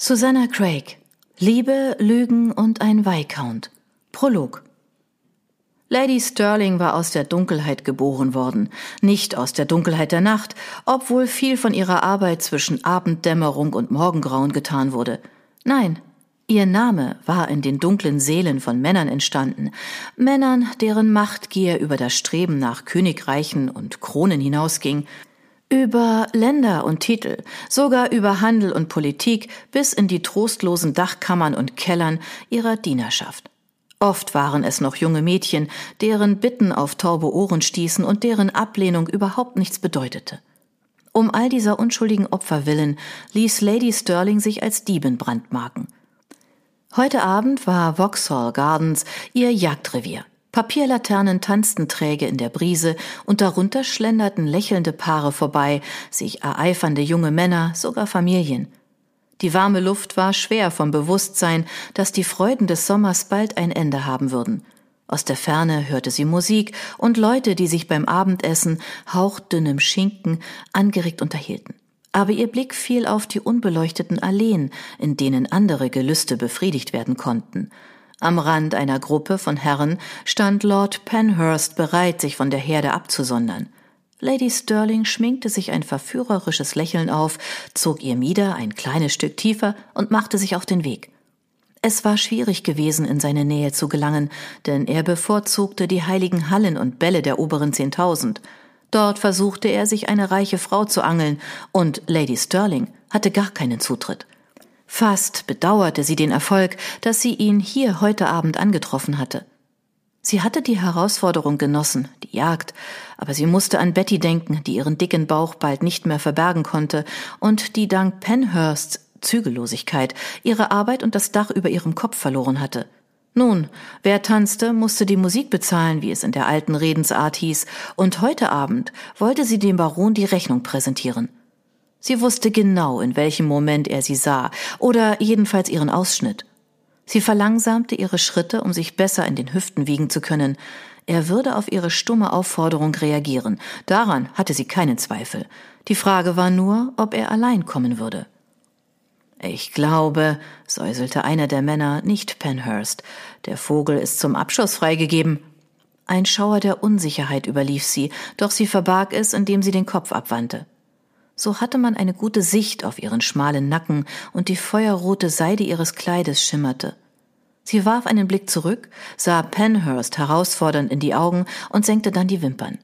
Susanna Craig Liebe, Lügen und ein Viscount Prolog Lady Sterling war aus der Dunkelheit geboren worden, nicht aus der Dunkelheit der Nacht, obwohl viel von ihrer Arbeit zwischen Abenddämmerung und Morgengrauen getan wurde. Nein, ihr Name war in den dunklen Seelen von Männern entstanden, Männern, deren Machtgier über das Streben nach Königreichen und Kronen hinausging, über Länder und Titel, sogar über Handel und Politik bis in die trostlosen Dachkammern und Kellern ihrer Dienerschaft. Oft waren es noch junge Mädchen, deren Bitten auf taube Ohren stießen und deren Ablehnung überhaupt nichts bedeutete. Um all dieser unschuldigen Opfer willen ließ Lady Sterling sich als Diebin brandmarken. Heute Abend war Vauxhall Gardens ihr Jagdrevier. Papierlaternen tanzten träge in der Brise und darunter schlenderten lächelnde Paare vorbei, sich ereifernde junge Männer, sogar Familien. Die warme Luft war schwer vom Bewusstsein, dass die Freuden des Sommers bald ein Ende haben würden. Aus der Ferne hörte sie Musik und Leute, die sich beim Abendessen hauchdünnem Schinken angeregt unterhielten. Aber ihr Blick fiel auf die unbeleuchteten Alleen, in denen andere Gelüste befriedigt werden konnten. Am Rand einer Gruppe von Herren stand Lord Penhurst bereit, sich von der Herde abzusondern. Lady Sterling schminkte sich ein verführerisches Lächeln auf, zog ihr Mieder ein kleines Stück tiefer und machte sich auf den Weg. Es war schwierig gewesen, in seine Nähe zu gelangen, denn er bevorzugte die heiligen Hallen und Bälle der oberen Zehntausend. Dort versuchte er, sich eine reiche Frau zu angeln, und Lady Sterling hatte gar keinen Zutritt. Fast bedauerte sie den Erfolg, dass sie ihn hier heute Abend angetroffen hatte. Sie hatte die Herausforderung genossen, die Jagd, aber sie musste an Betty denken, die ihren dicken Bauch bald nicht mehr verbergen konnte und die dank Penhursts Zügellosigkeit ihre Arbeit und das Dach über ihrem Kopf verloren hatte. Nun, wer tanzte, musste die Musik bezahlen, wie es in der alten Redensart hieß, und heute Abend wollte sie dem Baron die Rechnung präsentieren. Sie wusste genau, in welchem Moment er sie sah, oder jedenfalls ihren Ausschnitt. Sie verlangsamte ihre Schritte, um sich besser in den Hüften wiegen zu können. Er würde auf ihre stumme Aufforderung reagieren. Daran hatte sie keinen Zweifel. Die Frage war nur, ob er allein kommen würde. Ich glaube, säuselte einer der Männer, nicht Penhurst. Der Vogel ist zum Abschuss freigegeben. Ein Schauer der Unsicherheit überlief sie, doch sie verbarg es, indem sie den Kopf abwandte. So hatte man eine gute Sicht auf ihren schmalen Nacken und die feuerrote Seide ihres Kleides schimmerte. Sie warf einen Blick zurück, sah Penhurst herausfordernd in die Augen und senkte dann die Wimpern.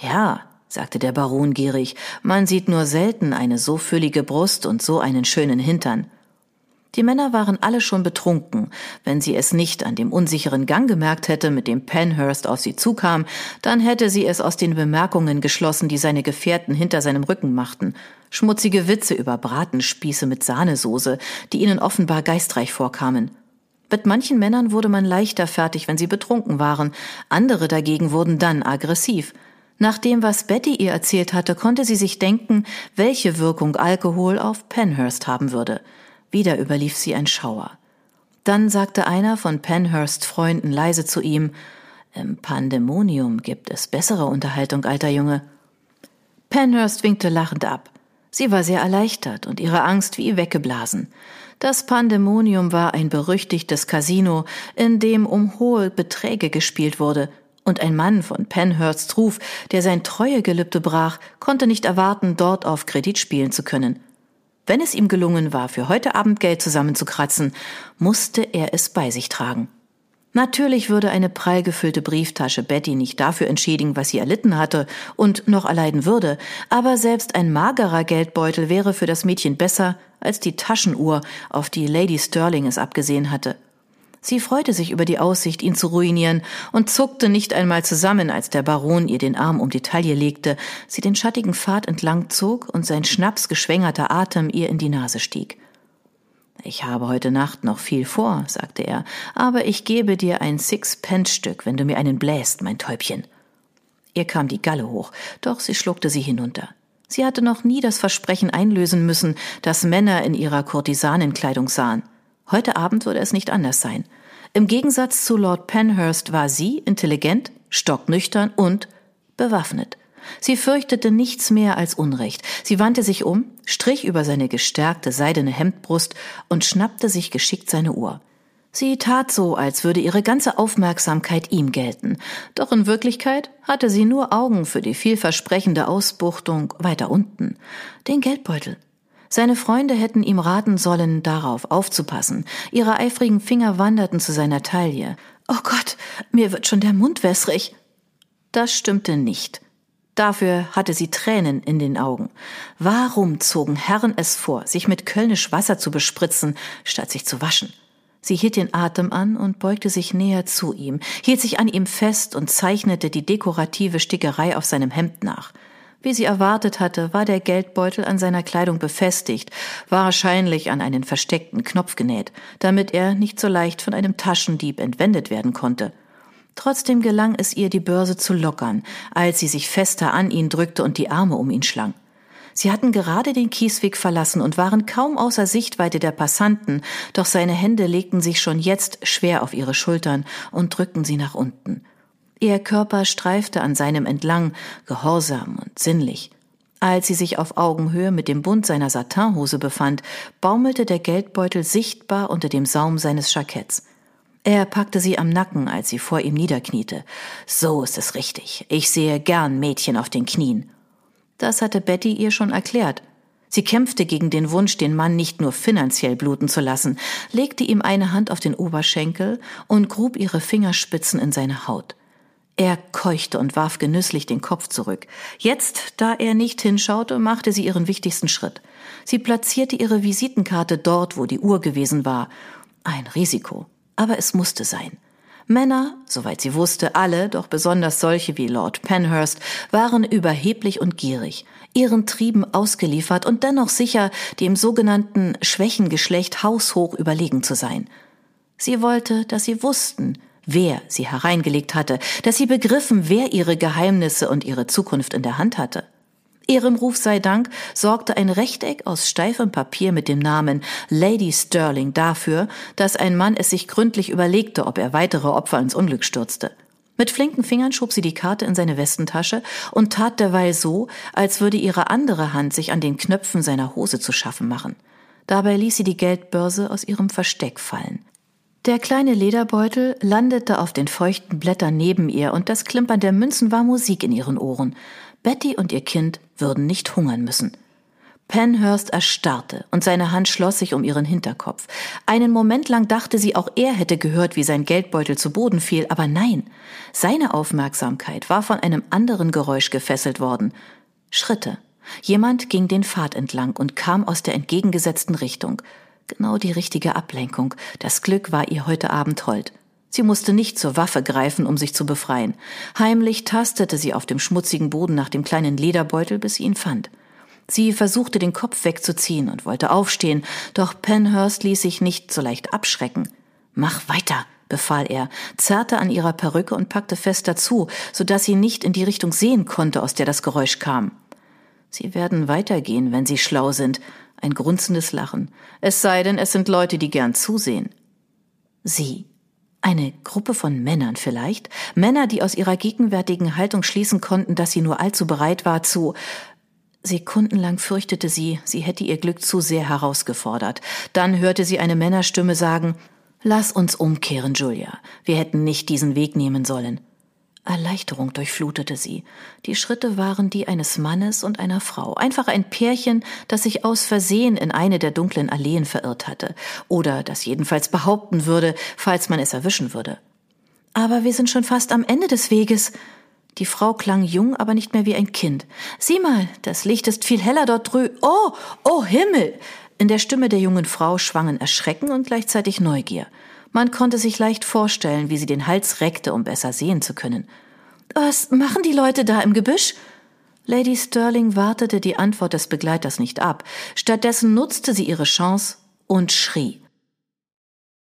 Ja, sagte der Baron gierig, man sieht nur selten eine so füllige Brust und so einen schönen Hintern. Die Männer waren alle schon betrunken. Wenn sie es nicht an dem unsicheren Gang gemerkt hätte, mit dem Penhurst auf sie zukam, dann hätte sie es aus den Bemerkungen geschlossen, die seine Gefährten hinter seinem Rücken machten. Schmutzige Witze über Bratenspieße mit Sahnesoße, die ihnen offenbar geistreich vorkamen. Mit manchen Männern wurde man leichter fertig, wenn sie betrunken waren, andere dagegen wurden dann aggressiv. Nach dem, was Betty ihr erzählt hatte, konnte sie sich denken, welche Wirkung Alkohol auf Penhurst haben würde. Wieder überlief sie ein Schauer. Dann sagte einer von Penhursts Freunden leise zu ihm Im Pandemonium gibt es bessere Unterhaltung, alter Junge. Penhurst winkte lachend ab. Sie war sehr erleichtert und ihre Angst wie weggeblasen. Das Pandemonium war ein berüchtigtes Casino, in dem um hohe Beträge gespielt wurde, und ein Mann von Penhursts Ruf, der sein Treuegelübde brach, konnte nicht erwarten, dort auf Kredit spielen zu können. Wenn es ihm gelungen war, für heute Abend Geld zusammenzukratzen, musste er es bei sich tragen. Natürlich würde eine prall gefüllte Brieftasche Betty nicht dafür entschädigen, was sie erlitten hatte und noch erleiden würde, aber selbst ein magerer Geldbeutel wäre für das Mädchen besser als die Taschenuhr, auf die Lady Sterling es abgesehen hatte. Sie freute sich über die Aussicht, ihn zu ruinieren, und zuckte nicht einmal zusammen, als der Baron ihr den Arm um die Taille legte, sie den schattigen Pfad entlang zog und sein schnapsgeschwängerter Atem ihr in die Nase stieg. Ich habe heute Nacht noch viel vor, sagte er, aber ich gebe dir ein Six-Pence-Stück, wenn du mir einen bläst, mein Täubchen. Ihr kam die Galle hoch, doch sie schluckte sie hinunter. Sie hatte noch nie das Versprechen einlösen müssen, das Männer in ihrer Kurtisanenkleidung sahen. Heute Abend würde es nicht anders sein. Im Gegensatz zu Lord Penhurst war sie intelligent, stocknüchtern und bewaffnet. Sie fürchtete nichts mehr als Unrecht. Sie wandte sich um, strich über seine gestärkte seidene Hemdbrust und schnappte sich geschickt seine Uhr. Sie tat so, als würde ihre ganze Aufmerksamkeit ihm gelten, doch in Wirklichkeit hatte sie nur Augen für die vielversprechende Ausbuchtung weiter unten, den Geldbeutel. Seine Freunde hätten ihm raten sollen, darauf aufzupassen. Ihre eifrigen Finger wanderten zu seiner Taille. Oh Gott, mir wird schon der Mund wässrig. Das stimmte nicht. Dafür hatte sie Tränen in den Augen. Warum zogen Herren es vor, sich mit Kölnisch Wasser zu bespritzen, statt sich zu waschen? Sie hielt den Atem an und beugte sich näher zu ihm, hielt sich an ihm fest und zeichnete die dekorative Stickerei auf seinem Hemd nach. Wie sie erwartet hatte, war der Geldbeutel an seiner Kleidung befestigt, wahrscheinlich an einen versteckten Knopf genäht, damit er nicht so leicht von einem Taschendieb entwendet werden konnte. Trotzdem gelang es ihr, die Börse zu lockern, als sie sich fester an ihn drückte und die Arme um ihn schlang. Sie hatten gerade den Kiesweg verlassen und waren kaum außer Sichtweite der Passanten, doch seine Hände legten sich schon jetzt schwer auf ihre Schultern und drückten sie nach unten. Ihr Körper streifte an seinem entlang, gehorsam und sinnlich. Als sie sich auf Augenhöhe mit dem Bund seiner Satinhose befand, baumelte der Geldbeutel sichtbar unter dem Saum seines Jacketts. Er packte sie am Nacken, als sie vor ihm niederkniete. So ist es richtig. Ich sehe gern Mädchen auf den Knien. Das hatte Betty ihr schon erklärt. Sie kämpfte gegen den Wunsch, den Mann nicht nur finanziell bluten zu lassen, legte ihm eine Hand auf den Oberschenkel und grub ihre Fingerspitzen in seine Haut. Er keuchte und warf genüsslich den Kopf zurück. Jetzt, da er nicht hinschaute, machte sie ihren wichtigsten Schritt. Sie platzierte ihre Visitenkarte dort, wo die Uhr gewesen war. Ein Risiko. Aber es musste sein. Männer, soweit sie wusste, alle, doch besonders solche wie Lord Penhurst, waren überheblich und gierig, ihren Trieben ausgeliefert und dennoch sicher, dem sogenannten Schwächengeschlecht haushoch überlegen zu sein. Sie wollte, dass sie wussten, wer sie hereingelegt hatte, dass sie begriffen, wer ihre Geheimnisse und ihre Zukunft in der Hand hatte. Ihrem Ruf sei Dank sorgte ein Rechteck aus steifem Papier mit dem Namen Lady Sterling dafür, dass ein Mann es sich gründlich überlegte, ob er weitere Opfer ins Unglück stürzte. Mit flinken Fingern schob sie die Karte in seine Westentasche und tat derweil so, als würde ihre andere Hand sich an den Knöpfen seiner Hose zu schaffen machen. Dabei ließ sie die Geldbörse aus ihrem Versteck fallen. Der kleine Lederbeutel landete auf den feuchten Blättern neben ihr und das Klimpern der Münzen war Musik in ihren Ohren. Betty und ihr Kind würden nicht hungern müssen. Penhurst erstarrte und seine Hand schloss sich um ihren Hinterkopf. Einen Moment lang dachte sie, auch er hätte gehört, wie sein Geldbeutel zu Boden fiel, aber nein, seine Aufmerksamkeit war von einem anderen Geräusch gefesselt worden. Schritte. Jemand ging den Pfad entlang und kam aus der entgegengesetzten Richtung. Genau die richtige Ablenkung. Das Glück war ihr heute Abend hold. Sie musste nicht zur Waffe greifen, um sich zu befreien. Heimlich tastete sie auf dem schmutzigen Boden nach dem kleinen Lederbeutel, bis sie ihn fand. Sie versuchte den Kopf wegzuziehen und wollte aufstehen, doch Penhurst ließ sich nicht so leicht abschrecken. Mach weiter, befahl er, zerrte an ihrer Perücke und packte fest dazu, so dass sie nicht in die Richtung sehen konnte, aus der das Geräusch kam. Sie werden weitergehen, wenn sie schlau sind, ein grunzendes Lachen. Es sei denn, es sind Leute, die gern zusehen. Sie. Eine Gruppe von Männern vielleicht? Männer, die aus ihrer gegenwärtigen Haltung schließen konnten, dass sie nur allzu bereit war zu. Sekundenlang fürchtete sie, sie hätte ihr Glück zu sehr herausgefordert. Dann hörte sie eine Männerstimme sagen Lass uns umkehren, Julia. Wir hätten nicht diesen Weg nehmen sollen. Erleichterung durchflutete sie. Die Schritte waren die eines Mannes und einer Frau, einfach ein Pärchen, das sich aus Versehen in eine der dunklen Alleen verirrt hatte, oder das jedenfalls behaupten würde, falls man es erwischen würde. Aber wir sind schon fast am Ende des Weges. Die Frau klang jung, aber nicht mehr wie ein Kind. Sieh mal, das Licht ist viel heller dort drü. Oh, oh Himmel! In der Stimme der jungen Frau schwangen Erschrecken und gleichzeitig Neugier. Man konnte sich leicht vorstellen, wie sie den Hals reckte, um besser sehen zu können. Was machen die Leute da im Gebüsch? Lady Sterling wartete die Antwort des Begleiters nicht ab. Stattdessen nutzte sie ihre Chance und schrie.